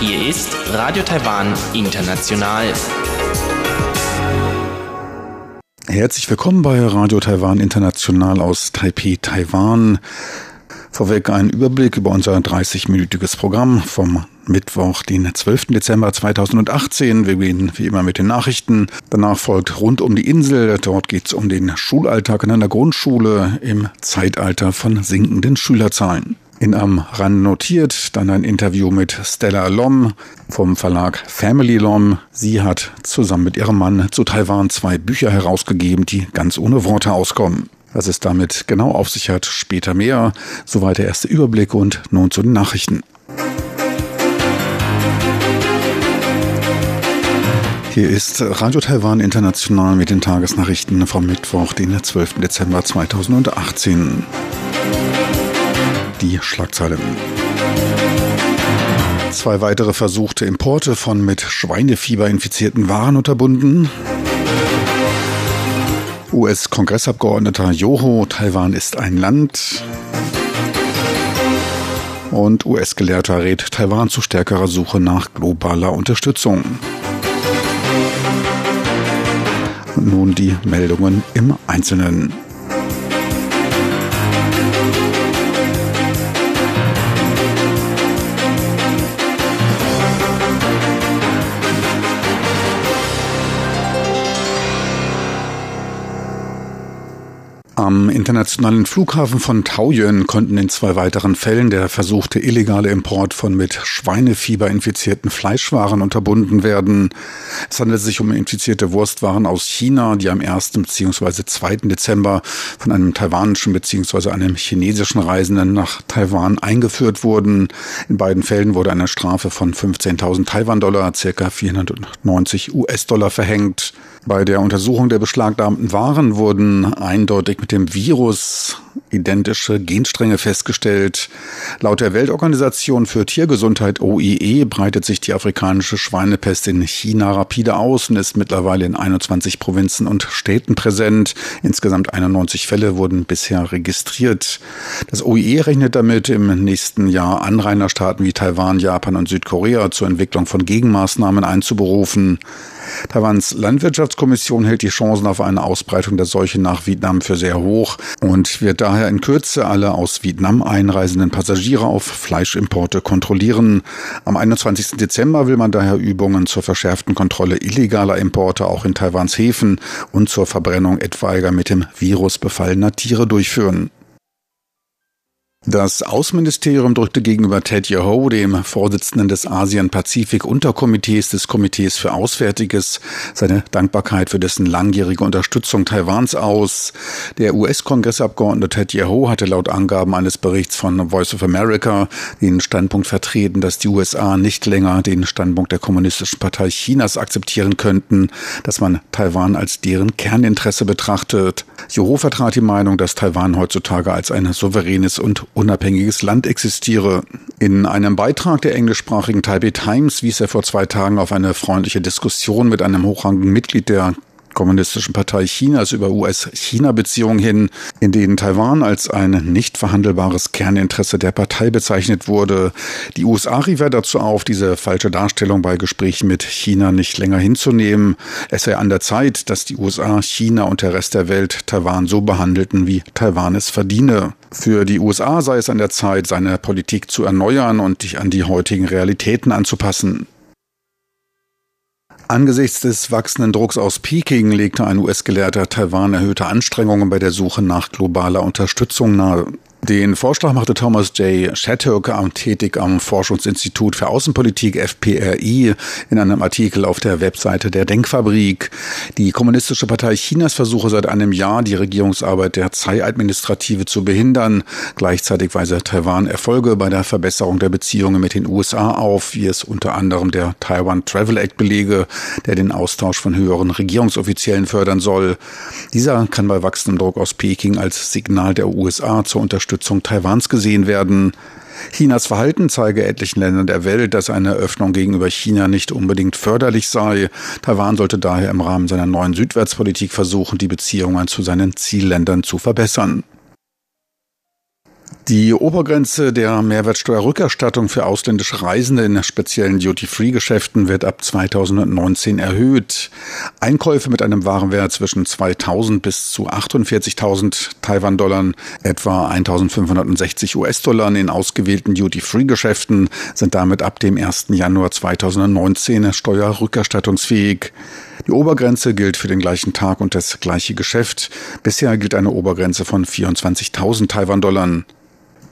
Hier ist Radio Taiwan International. Herzlich willkommen bei Radio Taiwan International aus Taipei, Taiwan. Vorweg ein Überblick über unser 30-minütiges Programm vom Mittwoch, den 12. Dezember 2018. Wir beginnen wie immer mit den Nachrichten. Danach folgt rund um die Insel. Dort geht es um den Schulalltag in einer Grundschule im Zeitalter von sinkenden Schülerzahlen. In am Rand notiert dann ein Interview mit Stella Lom vom Verlag Family Lom. Sie hat zusammen mit ihrem Mann zu Taiwan zwei Bücher herausgegeben, die ganz ohne Worte auskommen. Was es damit genau auf sich hat, später mehr. Soweit der erste Überblick und nun zu den Nachrichten. Hier ist Radio Taiwan International mit den Tagesnachrichten vom Mittwoch, den 12. Dezember 2018. Die Schlagzeilen. Zwei weitere versuchte Importe von mit Schweinefieber infizierten Waren unterbunden. US-Kongressabgeordneter Joho, Taiwan ist ein Land. Und US-Gelehrter rät Taiwan zu stärkerer Suche nach globaler Unterstützung. Und nun die Meldungen im Einzelnen. Am internationalen Flughafen von Taoyuan konnten in zwei weiteren Fällen der versuchte illegale Import von mit Schweinefieber infizierten Fleischwaren unterbunden werden. Es handelt sich um infizierte Wurstwaren aus China, die am 1. bzw. 2. Dezember von einem taiwanischen bzw. einem chinesischen Reisenden nach Taiwan eingeführt wurden. In beiden Fällen wurde eine Strafe von 15.000 Taiwan-Dollar, ca. 490 US-Dollar verhängt. Bei der Untersuchung der beschlagnahmten Waren wurden eindeutig mit dem Virus identische Genstränge festgestellt. Laut der Weltorganisation für Tiergesundheit OIE breitet sich die afrikanische Schweinepest in China rapide aus und ist mittlerweile in 21 Provinzen und Städten präsent. Insgesamt 91 Fälle wurden bisher registriert. Das OIE rechnet damit, im nächsten Jahr Anrainerstaaten wie Taiwan, Japan und Südkorea zur Entwicklung von Gegenmaßnahmen einzuberufen. Taiwans Landwirtschaftskommission hält die Chancen auf eine Ausbreitung der Seuche nach Vietnam für sehr hoch und wird daher in Kürze alle aus Vietnam einreisenden Passagiere auf Fleischimporte kontrollieren. Am 21. Dezember will man daher Übungen zur verschärften Kontrolle illegaler Importe auch in Taiwans Häfen und zur Verbrennung etwaiger mit dem Virus befallener Tiere durchführen. Das Außenministerium drückte gegenüber Ted Yoho, dem Vorsitzenden des Asien-Pazifik-Unterkomitees des Komitees für Auswärtiges, seine Dankbarkeit für dessen langjährige Unterstützung Taiwans aus. Der US-Kongressabgeordnete Ted Yoho hatte laut Angaben eines Berichts von Voice of America den Standpunkt vertreten, dass die USA nicht länger den Standpunkt der Kommunistischen Partei Chinas akzeptieren könnten, dass man Taiwan als deren Kerninteresse betrachtet. Yoho vertrat die Meinung, dass Taiwan heutzutage als ein souveränes und unabhängiges Land existiere. In einem Beitrag der englischsprachigen Taipei Times wies er vor zwei Tagen auf eine freundliche Diskussion mit einem hochrangigen Mitglied der Kommunistischen Partei Chinas über US-China-Beziehungen hin, in denen Taiwan als ein nicht verhandelbares Kerninteresse der Partei bezeichnet wurde. Die USA rief er dazu auf, diese falsche Darstellung bei Gesprächen mit China nicht länger hinzunehmen. Es sei an der Zeit, dass die USA, China und der Rest der Welt Taiwan so behandelten, wie Taiwan es verdiene. Für die USA sei es an der Zeit, seine Politik zu erneuern und sich an die heutigen Realitäten anzupassen. Angesichts des wachsenden Drucks aus Peking legte ein US-Gelehrter Taiwan erhöhte Anstrengungen bei der Suche nach globaler Unterstützung nahe. Den Vorschlag machte Thomas J. Shattuck, tätig am Forschungsinstitut für Außenpolitik FPRI, in einem Artikel auf der Webseite der Denkfabrik. Die Kommunistische Partei Chinas versuche seit einem Jahr, die Regierungsarbeit der Tsai-Administrative zu behindern. Gleichzeitig weise Taiwan Erfolge bei der Verbesserung der Beziehungen mit den USA auf, wie es unter anderem der Taiwan Travel Act belege, der den Austausch von höheren Regierungsoffiziellen fördern soll. Dieser kann bei wachsendem Druck aus Peking als Signal der USA zur Unterstützung Unterstützung Taiwans gesehen werden. Chinas Verhalten zeige etlichen Ländern der Welt, dass eine Öffnung gegenüber China nicht unbedingt förderlich sei. Taiwan sollte daher im Rahmen seiner neuen Südwärtspolitik versuchen, die Beziehungen zu seinen Zielländern zu verbessern. Die Obergrenze der Mehrwertsteuerrückerstattung für ausländische Reisende in speziellen Duty-Free-Geschäften wird ab 2019 erhöht. Einkäufe mit einem Warenwert zwischen 2000 bis zu 48.000 Taiwan-Dollar, etwa 1560 US-Dollar in ausgewählten Duty-Free-Geschäften sind damit ab dem 1. Januar 2019 steuerrückerstattungsfähig. Die Obergrenze gilt für den gleichen Tag und das gleiche Geschäft. Bisher gilt eine Obergrenze von 24.000 Taiwan-Dollar.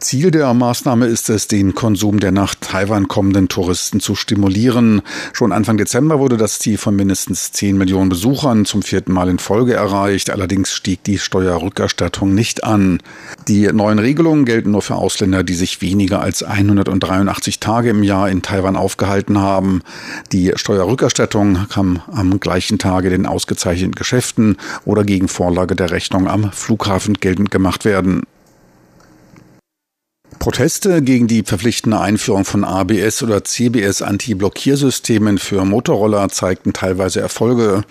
Ziel der Maßnahme ist es, den Konsum der nach Taiwan kommenden Touristen zu stimulieren. Schon Anfang Dezember wurde das Ziel von mindestens 10 Millionen Besuchern zum vierten Mal in Folge erreicht. Allerdings stieg die Steuerrückerstattung nicht an. Die neuen Regelungen gelten nur für Ausländer, die sich weniger als 183 Tage im Jahr in Taiwan aufgehalten haben. Die Steuerrückerstattung kann am gleichen Tage den ausgezeichneten Geschäften oder gegen Vorlage der Rechnung am Flughafen geltend gemacht werden. Proteste gegen die verpflichtende Einführung von ABS oder CBS Anti-Blockiersystemen für Motorroller zeigten teilweise Erfolge.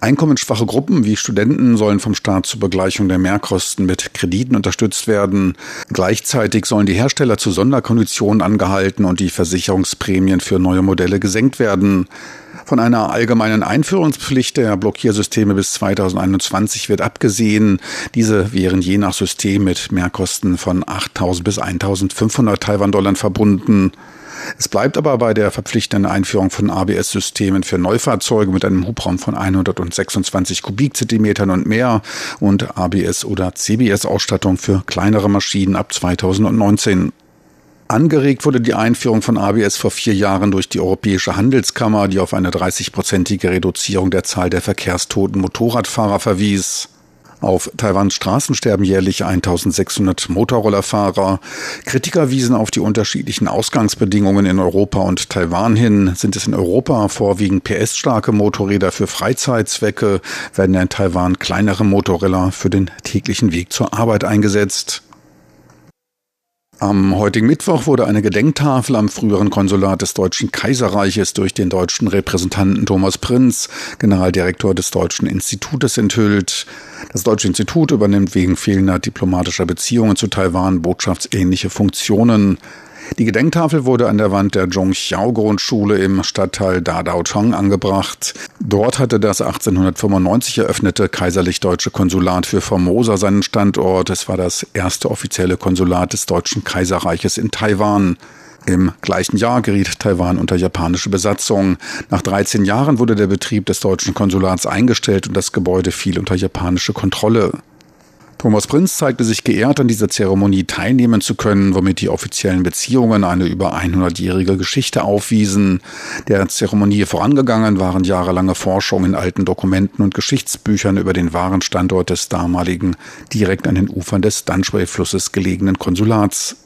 Einkommensschwache Gruppen wie Studenten sollen vom Staat zur Begleichung der Mehrkosten mit Krediten unterstützt werden. Gleichzeitig sollen die Hersteller zu Sonderkonditionen angehalten und die Versicherungsprämien für neue Modelle gesenkt werden. Von einer allgemeinen Einführungspflicht der Blockiersysteme bis 2021 wird abgesehen. Diese wären je nach System mit Mehrkosten von 8.000 bis 1.500 Taiwan-Dollar verbunden. Es bleibt aber bei der verpflichtenden Einführung von ABS-Systemen für Neufahrzeuge mit einem Hubraum von 126 Kubikzentimetern und mehr und ABS- oder CBS-Ausstattung für kleinere Maschinen ab 2019. Angeregt wurde die Einführung von ABS vor vier Jahren durch die Europäische Handelskammer, die auf eine 30-prozentige Reduzierung der Zahl der verkehrstoten Motorradfahrer verwies. Auf Taiwans Straßen sterben jährlich 1600 Motorrollerfahrer. Kritiker wiesen auf die unterschiedlichen Ausgangsbedingungen in Europa und Taiwan hin. Sind es in Europa vorwiegend PS-starke Motorräder für Freizeitzwecke, werden in Taiwan kleinere Motorroller für den täglichen Weg zur Arbeit eingesetzt. Am heutigen Mittwoch wurde eine Gedenktafel am früheren Konsulat des Deutschen Kaiserreiches durch den deutschen Repräsentanten Thomas Prinz, Generaldirektor des Deutschen Institutes, enthüllt. Das Deutsche Institut übernimmt wegen fehlender diplomatischer Beziehungen zu Taiwan bottschaftsähnliche Funktionen. Die Gedenktafel wurde an der Wand der Zhongxiao-Grundschule im Stadtteil Dadaochang angebracht. Dort hatte das 1895 eröffnete kaiserlich-deutsche Konsulat für Formosa seinen Standort. Es war das erste offizielle Konsulat des Deutschen Kaiserreiches in Taiwan. Im gleichen Jahr geriet Taiwan unter japanische Besatzung. Nach 13 Jahren wurde der Betrieb des deutschen Konsulats eingestellt und das Gebäude fiel unter japanische Kontrolle. Thomas Prinz zeigte sich geehrt, an dieser Zeremonie teilnehmen zu können, womit die offiziellen Beziehungen eine über 100-jährige Geschichte aufwiesen. Der Zeremonie vorangegangen waren jahrelange Forschung in alten Dokumenten und Geschichtsbüchern über den wahren Standort des damaligen, direkt an den Ufern des Dunshway-Flusses gelegenen Konsulats.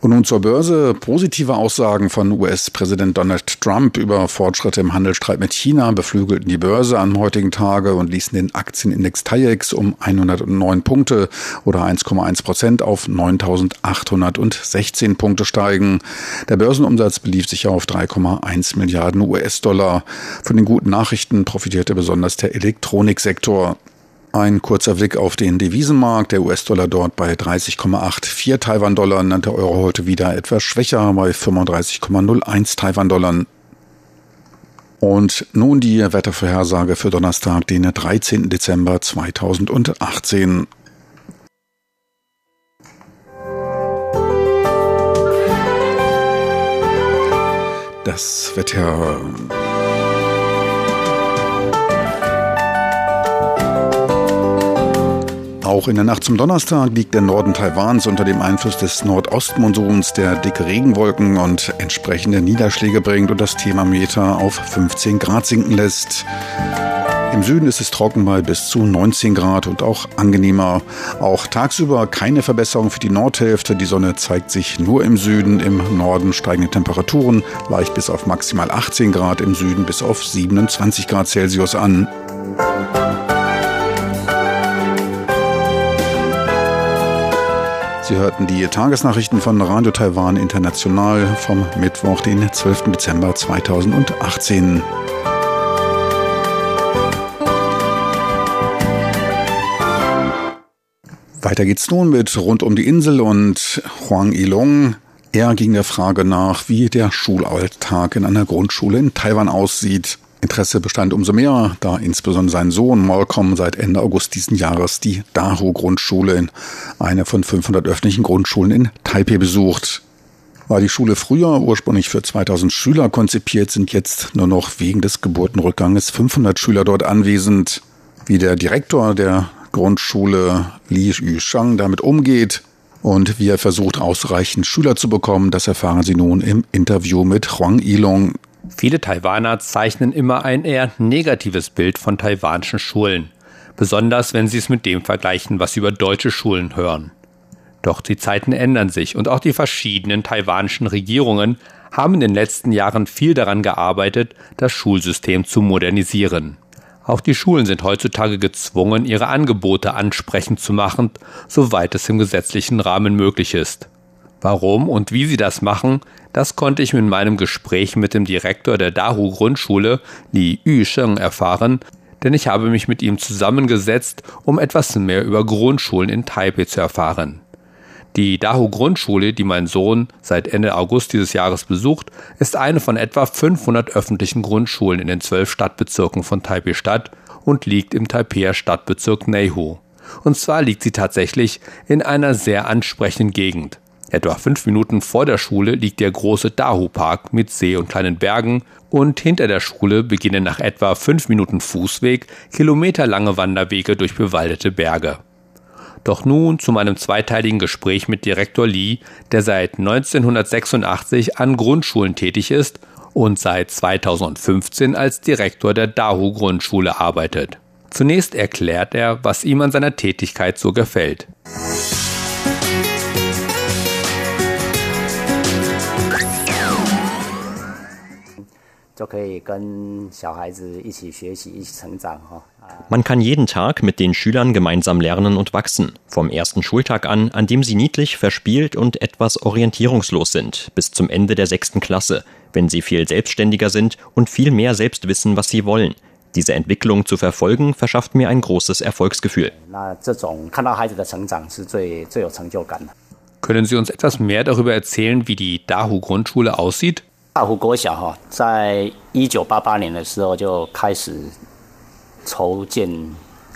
Und nun zur Börse. Positive Aussagen von US-Präsident Donald Trump über Fortschritte im Handelsstreit mit China beflügelten die Börse am heutigen Tage und ließen den Aktienindex TAIEX um 109 Punkte oder 1,1 Prozent auf 9.816 Punkte steigen. Der Börsenumsatz belief sich auf 3,1 Milliarden US-Dollar. Von den guten Nachrichten profitierte besonders der Elektroniksektor. Ein kurzer Blick auf den Devisenmarkt. Der US-Dollar dort bei 30,84 Taiwan-Dollar, der Euro heute wieder etwas schwächer bei 35,01 Taiwan-Dollar. Und nun die Wettervorhersage für Donnerstag, den 13. Dezember 2018. Das Wetter Auch in der Nacht zum Donnerstag liegt der Norden Taiwans unter dem Einfluss des Nordostmonsuns, der dicke Regenwolken und entsprechende Niederschläge bringt und das Thermometer auf 15 Grad sinken lässt. Im Süden ist es trocken bei bis zu 19 Grad und auch angenehmer. Auch tagsüber keine Verbesserung für die Nordhälfte. Die Sonne zeigt sich nur im Süden. Im Norden steigende Temperaturen leicht bis auf maximal 18 Grad, im Süden bis auf 27 Grad Celsius an. Sie hörten die Tagesnachrichten von Radio Taiwan International vom Mittwoch, den 12. Dezember 2018. Weiter geht's nun mit Rund um die Insel und Huang Ilong. Er ging der Frage nach, wie der Schulalltag in einer Grundschule in Taiwan aussieht. Interesse bestand umso mehr, da insbesondere sein Sohn Malcolm seit Ende August diesen Jahres die Dahu-Grundschule in eine von 500 öffentlichen Grundschulen in Taipei besucht. War die Schule früher ursprünglich für 2000 Schüler konzipiert, sind jetzt nur noch wegen des Geburtenrückganges 500 Schüler dort anwesend. Wie der Direktor der Grundschule Li Yushang damit umgeht und wie er versucht, ausreichend Schüler zu bekommen, das erfahren Sie nun im Interview mit Huang Ilong. Viele Taiwaner zeichnen immer ein eher negatives Bild von taiwanischen Schulen, besonders wenn sie es mit dem vergleichen, was sie über deutsche Schulen hören. Doch die Zeiten ändern sich und auch die verschiedenen taiwanischen Regierungen haben in den letzten Jahren viel daran gearbeitet, das Schulsystem zu modernisieren. Auch die Schulen sind heutzutage gezwungen, ihre Angebote ansprechend zu machen, soweit es im gesetzlichen Rahmen möglich ist. Warum und wie sie das machen, das konnte ich in meinem Gespräch mit dem Direktor der Dahu Grundschule, Li Yusheng, erfahren, denn ich habe mich mit ihm zusammengesetzt, um etwas mehr über Grundschulen in Taipei zu erfahren. Die Dahu Grundschule, die mein Sohn seit Ende August dieses Jahres besucht, ist eine von etwa 500 öffentlichen Grundschulen in den zwölf Stadtbezirken von Taipei Stadt und liegt im Taipeier Stadtbezirk Neihu. Und zwar liegt sie tatsächlich in einer sehr ansprechenden Gegend. Etwa fünf Minuten vor der Schule liegt der große Dahu-Park mit See und kleinen Bergen und hinter der Schule beginnen nach etwa fünf Minuten Fußweg kilometerlange Wanderwege durch bewaldete Berge. Doch nun zu meinem zweiteiligen Gespräch mit Direktor Lee, der seit 1986 an Grundschulen tätig ist und seit 2015 als Direktor der Dahu Grundschule arbeitet. Zunächst erklärt er, was ihm an seiner Tätigkeit so gefällt. 就可以跟小孩子一起学习、一起成长哈。Man kann jeden Tag mit den Schülern gemeinsam lernen und wachsen. Vom ersten Schultag an, an dem sie niedlich, verspielt und etwas orientierungslos sind, bis zum Ende der sechsten Klasse, wenn sie viel selbstständiger sind und viel mehr selbst wissen, was sie wollen. Diese Entwicklung zu verfolgen, verschafft mir ein großes Erfolgsgefühl. Können Sie uns etwas mehr darüber erzählen, wie die Dahu Grundschule aussieht? 大湖国小哈，在一九八八年的时候就开始筹建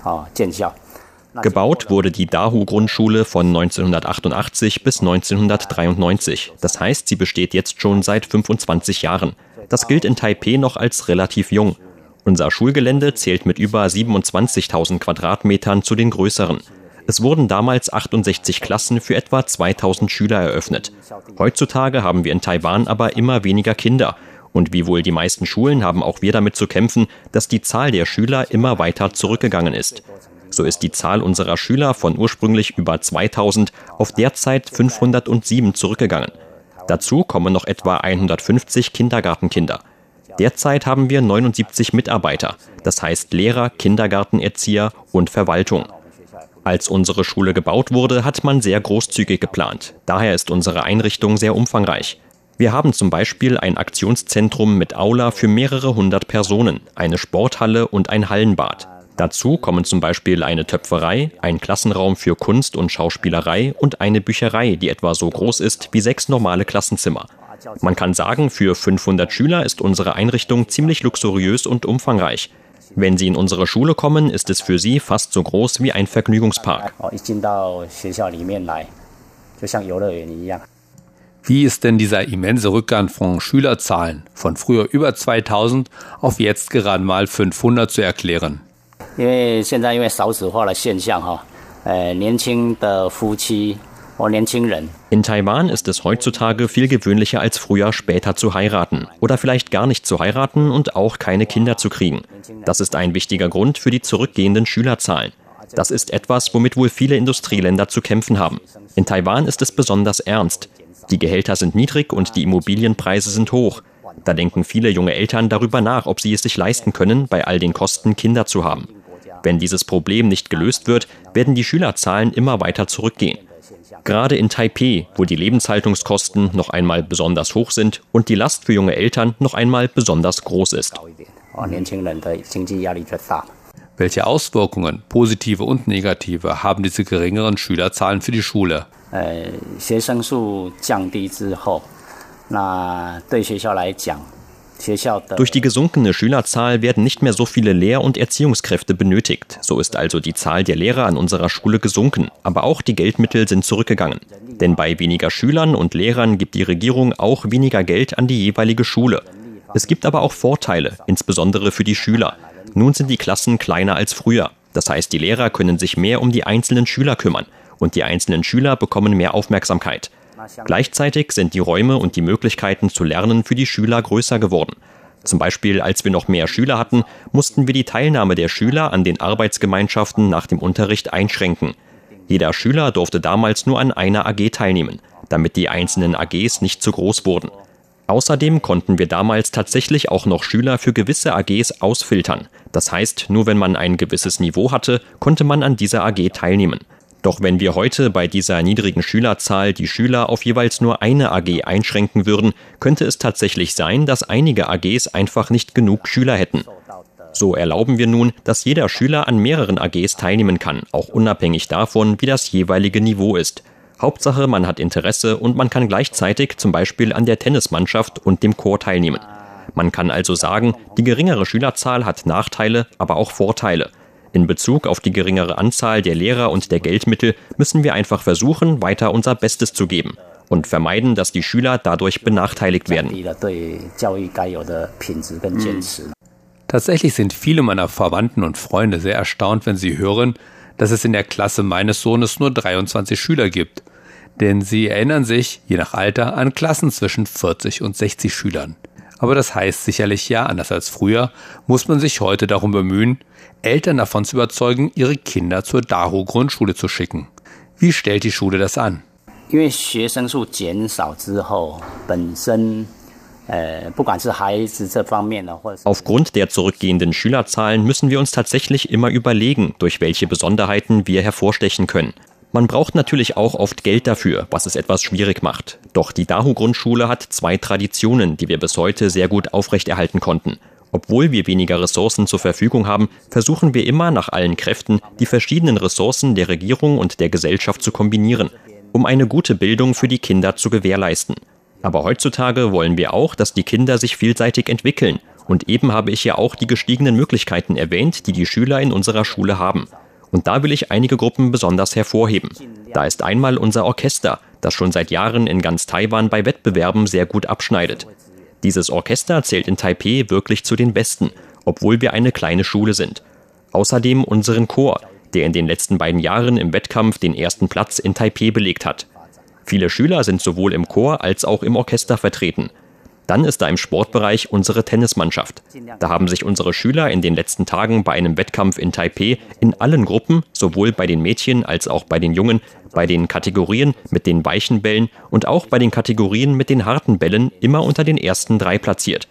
啊建校。Gebaut wurde die Dahu-Grundschule von 1988 bis 1993. Das heißt, sie besteht jetzt schon seit 25 Jahren. Das gilt in Taipeh noch als relativ jung. Unser Schulgelände zählt mit über 27.000 Quadratmetern zu den größeren. Es wurden damals 68 Klassen für etwa 2000 Schüler eröffnet. Heutzutage haben wir in Taiwan aber immer weniger Kinder. Und wie wohl die meisten Schulen haben auch wir damit zu kämpfen, dass die Zahl der Schüler immer weiter zurückgegangen ist. So ist die Zahl unserer Schüler von ursprünglich über 2000 auf derzeit 507 zurückgegangen. Dazu kommen noch etwa 150 Kindergartenkinder. Derzeit haben wir 79 Mitarbeiter, das heißt Lehrer, Kindergartenerzieher und Verwaltung. Als unsere Schule gebaut wurde, hat man sehr großzügig geplant. Daher ist unsere Einrichtung sehr umfangreich. Wir haben zum Beispiel ein Aktionszentrum mit Aula für mehrere hundert Personen, eine Sporthalle und ein Hallenbad. Dazu kommen zum Beispiel eine Töpferei, ein Klassenraum für Kunst und Schauspielerei und eine Bücherei, die etwa so groß ist wie sechs normale Klassenzimmer. Man kann sagen, für 500 Schüler ist unsere Einrichtung ziemlich luxuriös und umfangreich. Wenn Sie in unsere Schule kommen, ist es für Sie fast so groß wie ein Vergnügungspark. Wie ist denn dieser immense Rückgang von Schülerzahlen von früher über 2000 auf jetzt gerade mal 500 zu erklären? Weil jetzt, weil in Taiwan ist es heutzutage viel gewöhnlicher als früher, später zu heiraten oder vielleicht gar nicht zu heiraten und auch keine Kinder zu kriegen. Das ist ein wichtiger Grund für die zurückgehenden Schülerzahlen. Das ist etwas, womit wohl viele Industrieländer zu kämpfen haben. In Taiwan ist es besonders ernst. Die Gehälter sind niedrig und die Immobilienpreise sind hoch. Da denken viele junge Eltern darüber nach, ob sie es sich leisten können, bei all den Kosten Kinder zu haben. Wenn dieses Problem nicht gelöst wird, werden die Schülerzahlen immer weiter zurückgehen. Gerade in Taipeh, wo die Lebenshaltungskosten noch einmal besonders hoch sind und die Last für junge Eltern noch einmal besonders groß ist. Welche Auswirkungen, positive und negative, haben diese geringeren Schülerzahlen für die Schule? Äh, durch die gesunkene Schülerzahl werden nicht mehr so viele Lehr- und Erziehungskräfte benötigt. So ist also die Zahl der Lehrer an unserer Schule gesunken. Aber auch die Geldmittel sind zurückgegangen. Denn bei weniger Schülern und Lehrern gibt die Regierung auch weniger Geld an die jeweilige Schule. Es gibt aber auch Vorteile, insbesondere für die Schüler. Nun sind die Klassen kleiner als früher. Das heißt, die Lehrer können sich mehr um die einzelnen Schüler kümmern und die einzelnen Schüler bekommen mehr Aufmerksamkeit. Gleichzeitig sind die Räume und die Möglichkeiten zu lernen für die Schüler größer geworden. Zum Beispiel, als wir noch mehr Schüler hatten, mussten wir die Teilnahme der Schüler an den Arbeitsgemeinschaften nach dem Unterricht einschränken. Jeder Schüler durfte damals nur an einer AG teilnehmen, damit die einzelnen AGs nicht zu groß wurden. Außerdem konnten wir damals tatsächlich auch noch Schüler für gewisse AGs ausfiltern. Das heißt, nur wenn man ein gewisses Niveau hatte, konnte man an dieser AG teilnehmen. Doch wenn wir heute bei dieser niedrigen Schülerzahl die Schüler auf jeweils nur eine AG einschränken würden, könnte es tatsächlich sein, dass einige AGs einfach nicht genug Schüler hätten. So erlauben wir nun, dass jeder Schüler an mehreren AGs teilnehmen kann, auch unabhängig davon, wie das jeweilige Niveau ist. Hauptsache, man hat Interesse und man kann gleichzeitig zum Beispiel an der Tennismannschaft und dem Chor teilnehmen. Man kann also sagen, die geringere Schülerzahl hat Nachteile, aber auch Vorteile. In Bezug auf die geringere Anzahl der Lehrer und der Geldmittel müssen wir einfach versuchen, weiter unser Bestes zu geben und vermeiden, dass die Schüler dadurch benachteiligt werden. Tatsächlich sind viele meiner Verwandten und Freunde sehr erstaunt, wenn sie hören, dass es in der Klasse meines Sohnes nur 23 Schüler gibt. Denn sie erinnern sich, je nach Alter, an Klassen zwischen 40 und 60 Schülern. Aber das heißt sicherlich ja, anders als früher, muss man sich heute darum bemühen, Eltern davon zu überzeugen, ihre Kinder zur Dahu Grundschule zu schicken. Wie stellt die Schule das an? Aufgrund der zurückgehenden Schülerzahlen müssen wir uns tatsächlich immer überlegen, durch welche Besonderheiten wir hervorstechen können. Man braucht natürlich auch oft Geld dafür, was es etwas schwierig macht. Doch die Dahu-Grundschule hat zwei Traditionen, die wir bis heute sehr gut aufrechterhalten konnten. Obwohl wir weniger Ressourcen zur Verfügung haben, versuchen wir immer nach allen Kräften, die verschiedenen Ressourcen der Regierung und der Gesellschaft zu kombinieren, um eine gute Bildung für die Kinder zu gewährleisten. Aber heutzutage wollen wir auch, dass die Kinder sich vielseitig entwickeln. Und eben habe ich ja auch die gestiegenen Möglichkeiten erwähnt, die die Schüler in unserer Schule haben. Und da will ich einige Gruppen besonders hervorheben. Da ist einmal unser Orchester, das schon seit Jahren in ganz Taiwan bei Wettbewerben sehr gut abschneidet. Dieses Orchester zählt in Taipeh wirklich zu den besten, obwohl wir eine kleine Schule sind. Außerdem unseren Chor, der in den letzten beiden Jahren im Wettkampf den ersten Platz in Taipeh belegt hat. Viele Schüler sind sowohl im Chor als auch im Orchester vertreten. Dann ist da im Sportbereich unsere Tennismannschaft. Da haben sich unsere Schüler in den letzten Tagen bei einem Wettkampf in Taipeh in allen Gruppen, sowohl bei den Mädchen als auch bei den Jungen, bei den Kategorien mit den weichen Bällen und auch bei den Kategorien mit den harten Bällen immer unter den ersten drei platziert.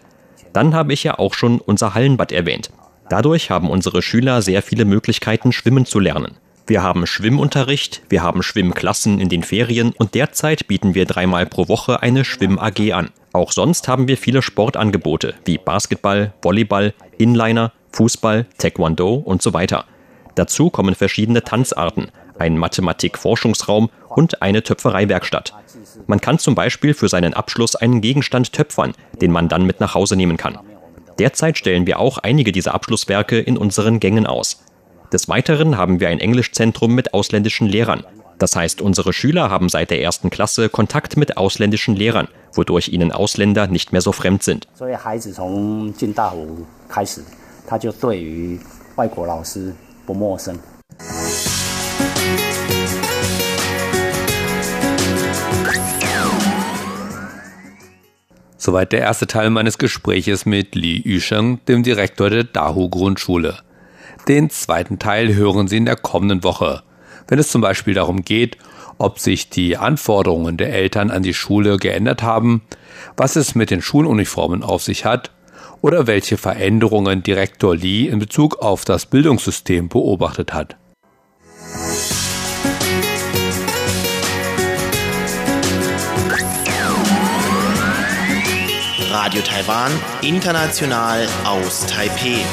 Dann habe ich ja auch schon unser Hallenbad erwähnt. Dadurch haben unsere Schüler sehr viele Möglichkeiten, schwimmen zu lernen. Wir haben Schwimmunterricht, wir haben Schwimmklassen in den Ferien und derzeit bieten wir dreimal pro Woche eine Schwimm-AG an. Auch sonst haben wir viele Sportangebote wie Basketball, Volleyball, Inliner, Fußball, Taekwondo und so weiter. Dazu kommen verschiedene Tanzarten, ein Mathematik-Forschungsraum und eine Töpfereiwerkstatt. Man kann zum Beispiel für seinen Abschluss einen Gegenstand töpfern, den man dann mit nach Hause nehmen kann. Derzeit stellen wir auch einige dieser Abschlusswerke in unseren Gängen aus. Des Weiteren haben wir ein Englischzentrum mit ausländischen Lehrern, das heißt, unsere Schüler haben seit der ersten Klasse Kontakt mit ausländischen Lehrern, wodurch ihnen Ausländer nicht mehr so fremd sind. Soweit der erste Teil meines Gespräches mit Li Yusheng, dem Direktor der Dahu Grundschule. Den zweiten Teil hören Sie in der kommenden Woche wenn es zum Beispiel darum geht, ob sich die Anforderungen der Eltern an die Schule geändert haben, was es mit den Schuluniformen auf sich hat oder welche Veränderungen Direktor Lee in Bezug auf das Bildungssystem beobachtet hat. Radio Taiwan, international aus Taipeh.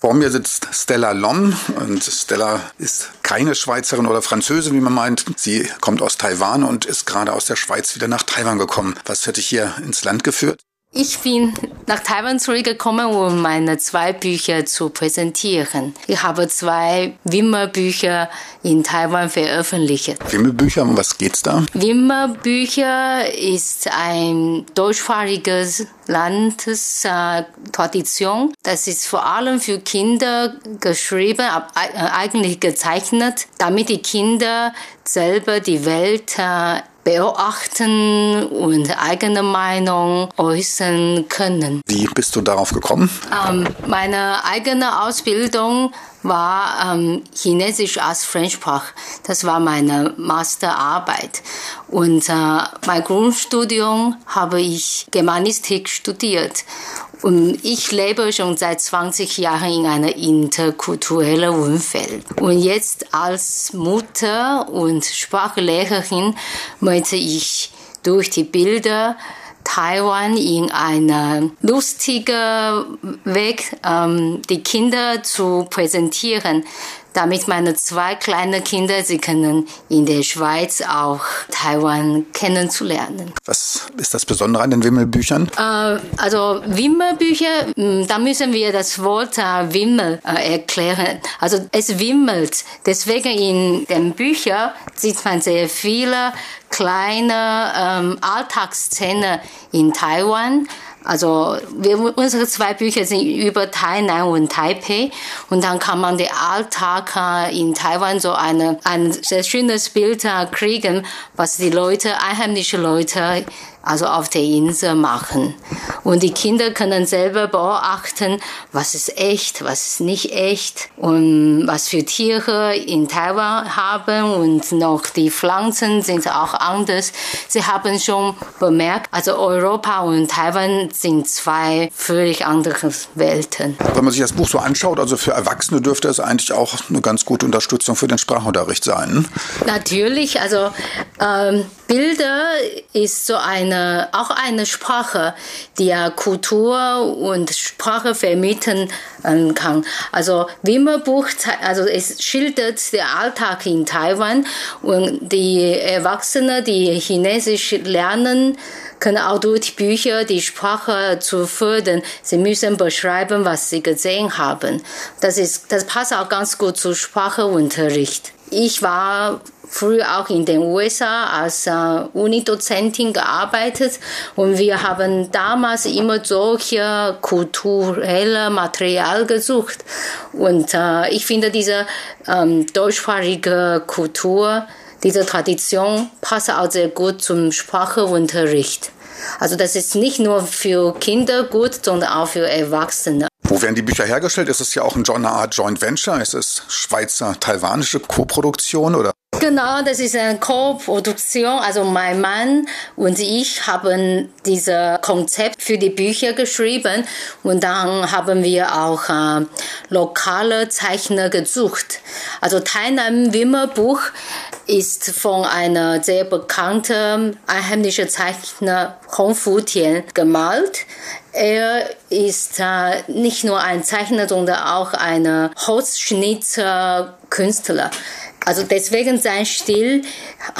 Vor mir sitzt Stella Lom und Stella ist keine Schweizerin oder Französin, wie man meint. Sie kommt aus Taiwan und ist gerade aus der Schweiz wieder nach Taiwan gekommen. Was hätte ich hier ins Land geführt? Ich bin nach Taiwan zurückgekommen, um meine zwei Bücher zu präsentieren. Ich habe zwei Wimmer-Bücher in Taiwan veröffentlicht. Wimmer-Bücher, um was geht's da? Wimmer-Bücher ist ein deutschsprachiges Landestradition. Das ist vor allem für Kinder geschrieben, äh, eigentlich gezeichnet, damit die Kinder selber die Welt äh, beobachten und eigene Meinung äußern können. Wie bist du darauf gekommen? Ähm, meine eigene Ausbildung war ähm, Chinesisch als Fremdsprach. Das war meine Masterarbeit. Und äh, mein Grundstudium habe ich Germanistik studiert. Und ich lebe schon seit 20 Jahren in einem interkulturellen Umfeld. Und jetzt als Mutter und Sprachlehrerin möchte ich durch die Bilder Taiwan in einer lustigen Weg ähm, die Kinder zu präsentieren damit meine zwei kleinen Kinder, sie können in der Schweiz auch Taiwan kennenzulernen. Was ist das Besondere an den Wimmelbüchern? Äh, also Wimmelbücher, hm, da müssen wir das Wort äh, Wimmel äh, erklären. Also es wimmelt. Deswegen in den Büchern sieht man sehr viele kleine ähm, Alltagsszenen in Taiwan. Also wir, unsere zwei Bücher sind über Tainan und Taipei. Und dann kann man den Alltag in Taiwan so eine, ein sehr schönes Bild äh, kriegen, was die Leute, einheimische Leute also auf der Insel machen. Und die Kinder können selber beobachten, was ist echt, was ist nicht echt und was für Tiere in Taiwan haben und noch die Pflanzen sind auch anders. Sie haben schon bemerkt, also Europa und Taiwan sind zwei völlig andere Welten. Wenn man sich das Buch so anschaut, also für Erwachsene dürfte es eigentlich auch eine ganz gute Unterstützung für den Sprachunterricht sein. Natürlich, also ähm, Bilder ist so eine, auch eine Sprache, die ja Kultur und Sprache vermitteln ähm, kann. Also Wimmerbuch, also es schildert den Alltag in Taiwan und die Erwachsenen, die Chinesisch lernen, können auch durch Bücher die Sprache zu fördern. Sie müssen beschreiben, was sie gesehen haben. Das ist, das passt auch ganz gut zu Sprachunterricht. Ich war früher auch in den USA als äh, Unidozentin gearbeitet und wir haben damals immer solche kulturelle Material gesucht. Und äh, ich finde diese ähm, deutschsprachige Kultur, diese Tradition passt auch sehr gut zum Sprachunterricht. Also das ist nicht nur für Kinder gut, sondern auch für Erwachsene. Wo werden die Bücher hergestellt? Ist es ja auch eine Art Joint Venture? Ist es Schweizer-taiwanische Koproduktion oder? Genau, das ist eine Co-Produktion. Also mein Mann und ich haben dieses Konzept für die Bücher geschrieben und dann haben wir auch äh, lokale Zeichner gesucht. Also Tainan Wimmer Buch ist von einer sehr bekannten einheimischen Zeichner Hong Futian gemalt. Er ist äh, nicht nur ein Zeichner, sondern auch ein Holzschnitzerkünstler. Also deswegen sein Stil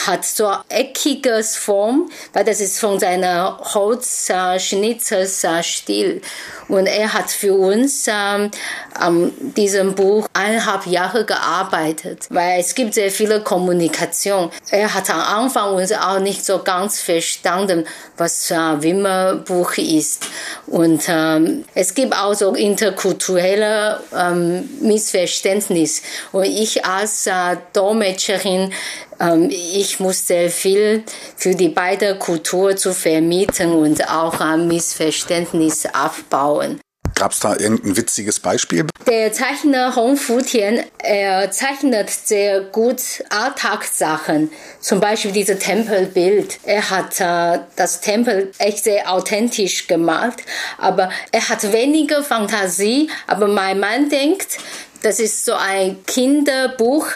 hat so eckiges Form, weil das ist von seiner Holzschnitzers Stil. Und er hat für uns ähm, an diesem Buch eineinhalb Jahre gearbeitet, weil es gibt sehr viele Kommunikation. Er hat am Anfang uns auch nicht so ganz verstanden, was äh, Wimmer Buch ist. Und ähm, es gibt auch so interkulturelle ähm, Missverständnis. Und ich als äh, Dolmetscherin, ähm, ich muss sehr viel für die beiden Kulturen zu vermieten und auch ein Missverständnis abbauen. Gab es da irgendein witziges Beispiel? Der Zeichner Hong Futian, er zeichnet sehr gut Alltagssachen. Zum Beispiel dieses Tempelbild. Er hat äh, das Tempel echt sehr authentisch gemacht, aber er hat weniger Fantasie. Aber mein Mann denkt, das ist so ein Kinderbuch,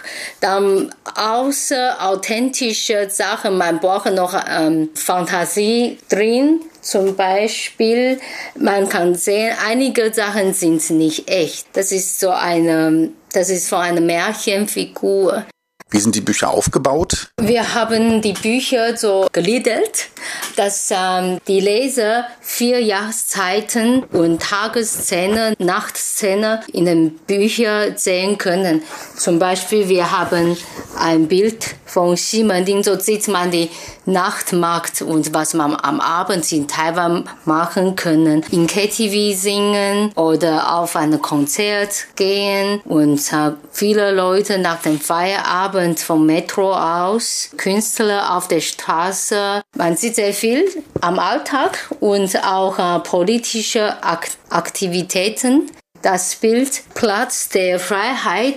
dann außer authentische Sachen, man braucht noch ähm, Fantasie drin, Zum Beispiel, man kann sehen, einige Sachen sind nicht echt. Das ist so eine, das ist so eine Märchenfigur. Wie sind die Bücher aufgebaut? Wir haben die Bücher so gegliedert, dass ähm, die Leser vier Jahreszeiten und Tagesszene, Nachtszene in den Büchern sehen können. Zum Beispiel, wir haben ein Bild von Ximending, so sieht man die Nachtmarkt und was man am Abend in Taiwan machen können. In KTV singen oder auf ein Konzert gehen und äh, viele Leute nach dem Feierabend vom Metro aus, Künstler auf der Straße. Man sieht sehr viel am Alltag und auch äh, politische Ak Aktivitäten. Das Bild Platz der Freiheit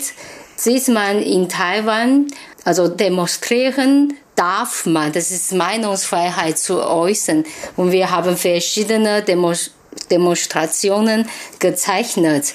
sieht man in Taiwan, also demonstrieren darf man, das ist Meinungsfreiheit zu äußern. Und wir haben verschiedene Demonstrationen gezeichnet.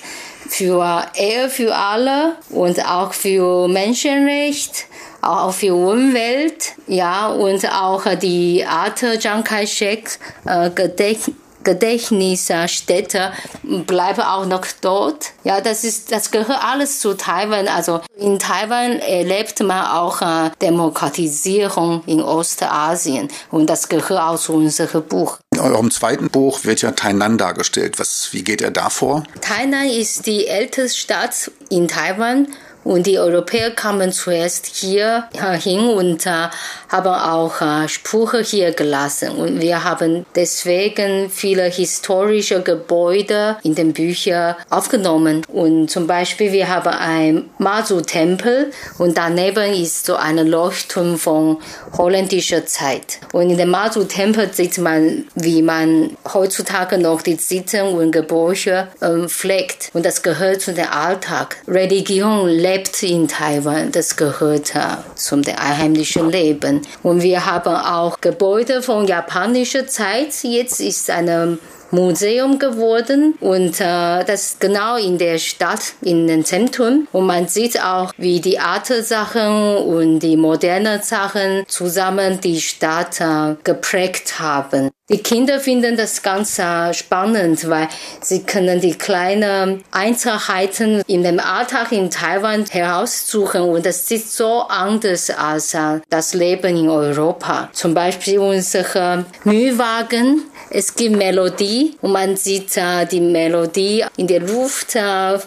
Für Ehe für alle und auch für Menschenrecht, auch für Umwelt, ja, und auch die Art Chiang Kai-shek äh, Gedächtnis Gedächtnisstätte bleiben auch noch dort. Ja, das ist, das gehört alles zu Taiwan. Also in Taiwan erlebt man auch äh, Demokratisierung in Ostasien und das gehört auch zu unserem Buch. In eurem zweiten Buch wird ja Tainan dargestellt. Was, wie geht er da vor? Tainan ist die älteste Stadt in Taiwan und die Europäer kamen zuerst hier hin und äh, haben auch äh, Spuren hier gelassen. Und wir haben deswegen viele historische Gebäude in den Büchern aufgenommen. Und zum Beispiel, wir haben ein Mazu-Tempel und daneben ist so ein Leuchtturm von holländischer Zeit. Und in dem Mazu-Tempel sieht man, wie man heutzutage noch die Sitten und Gebäude ähm, pflegt. Und das gehört zu dem Alltag. Religion lebt in Taiwan. Das gehört äh, zum einheimischen Leben. Und wir haben auch Gebäude von japanischer Zeit. Jetzt ist eine Museum geworden und äh, das genau in der Stadt, in dem Zentrum. Und man sieht auch, wie die alte Sachen und die modernen Sachen zusammen die Stadt äh, geprägt haben. Die Kinder finden das ganz äh, spannend, weil sie können die kleinen Einzelheiten in dem Alltag in Taiwan heraussuchen und das sieht so anders als äh, das Leben in Europa. Zum Beispiel unsere Mühwagen. Es gibt Melodie und man sieht die Melodie in der Luft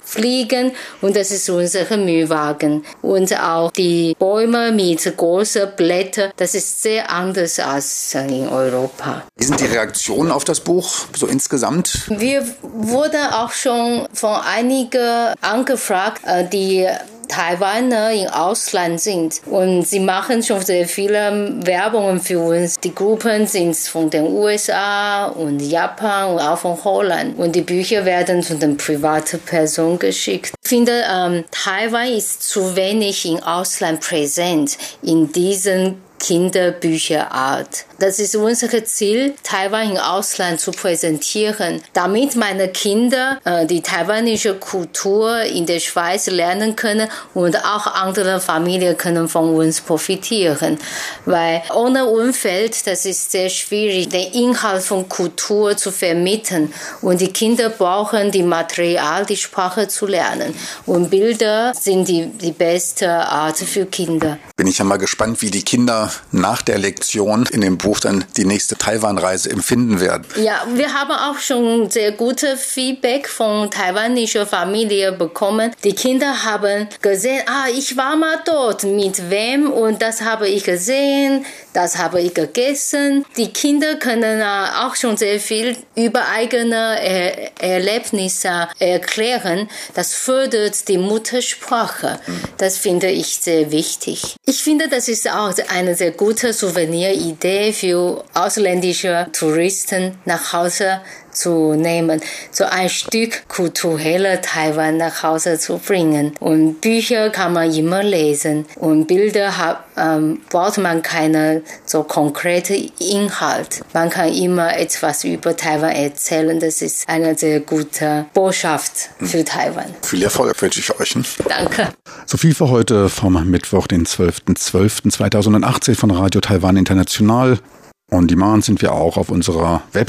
fliegen und das ist unsere Mühwagen. Und auch die Bäume mit großen Blättern, das ist sehr anders als in Europa sind die Reaktionen auf das Buch so insgesamt? Wir wurden auch schon von einigen angefragt, äh, die Taiwaner im Ausland sind. Und sie machen schon sehr viele Werbungen für uns. Die Gruppen sind von den USA und Japan und auch von Holland. Und die Bücher werden zu den privaten Personen geschickt. Ich finde, ähm, Taiwan ist zu wenig im Ausland präsent in diesen Kinderbücherart. Das ist unser Ziel, Taiwan im Ausland zu präsentieren, damit meine Kinder äh, die taiwanische Kultur in der Schweiz lernen können und auch andere Familien können von uns profitieren. Weil ohne Umfeld, das ist sehr schwierig, den Inhalt von Kultur zu vermitteln. Und die Kinder brauchen die Material, die Sprache zu lernen. Und Bilder sind die, die beste Art für Kinder. Bin ich ja mal gespannt, wie die Kinder nach der Lektion in dem Buch dann die nächste Taiwan-Reise empfinden werden. Ja, wir haben auch schon sehr gute Feedback von taiwanischer Familie bekommen. Die Kinder haben gesehen, ah, ich war mal dort, mit wem und das habe ich gesehen, das habe ich gegessen. Die Kinder können auch schon sehr viel über eigene Erlebnisse erklären. Das fördert die Muttersprache. Das finde ich sehr wichtig. Ich finde, das ist auch eine sehr gute Souveniridee für ausländische Touristen nach Hause zu nehmen, so ein Stück kulturelle Taiwan nach Hause zu bringen. Und Bücher kann man immer lesen und Bilder hat, ähm, braucht man keine so konkrete Inhalt. Man kann immer etwas über Taiwan erzählen. Das ist eine sehr gute Botschaft für Taiwan. Viel Erfolg wünsche ich euch. Danke. So viel für heute vom Mittwoch, den 12.12.2018 von Radio Taiwan International. On Demand sind wir auch auf unserer Website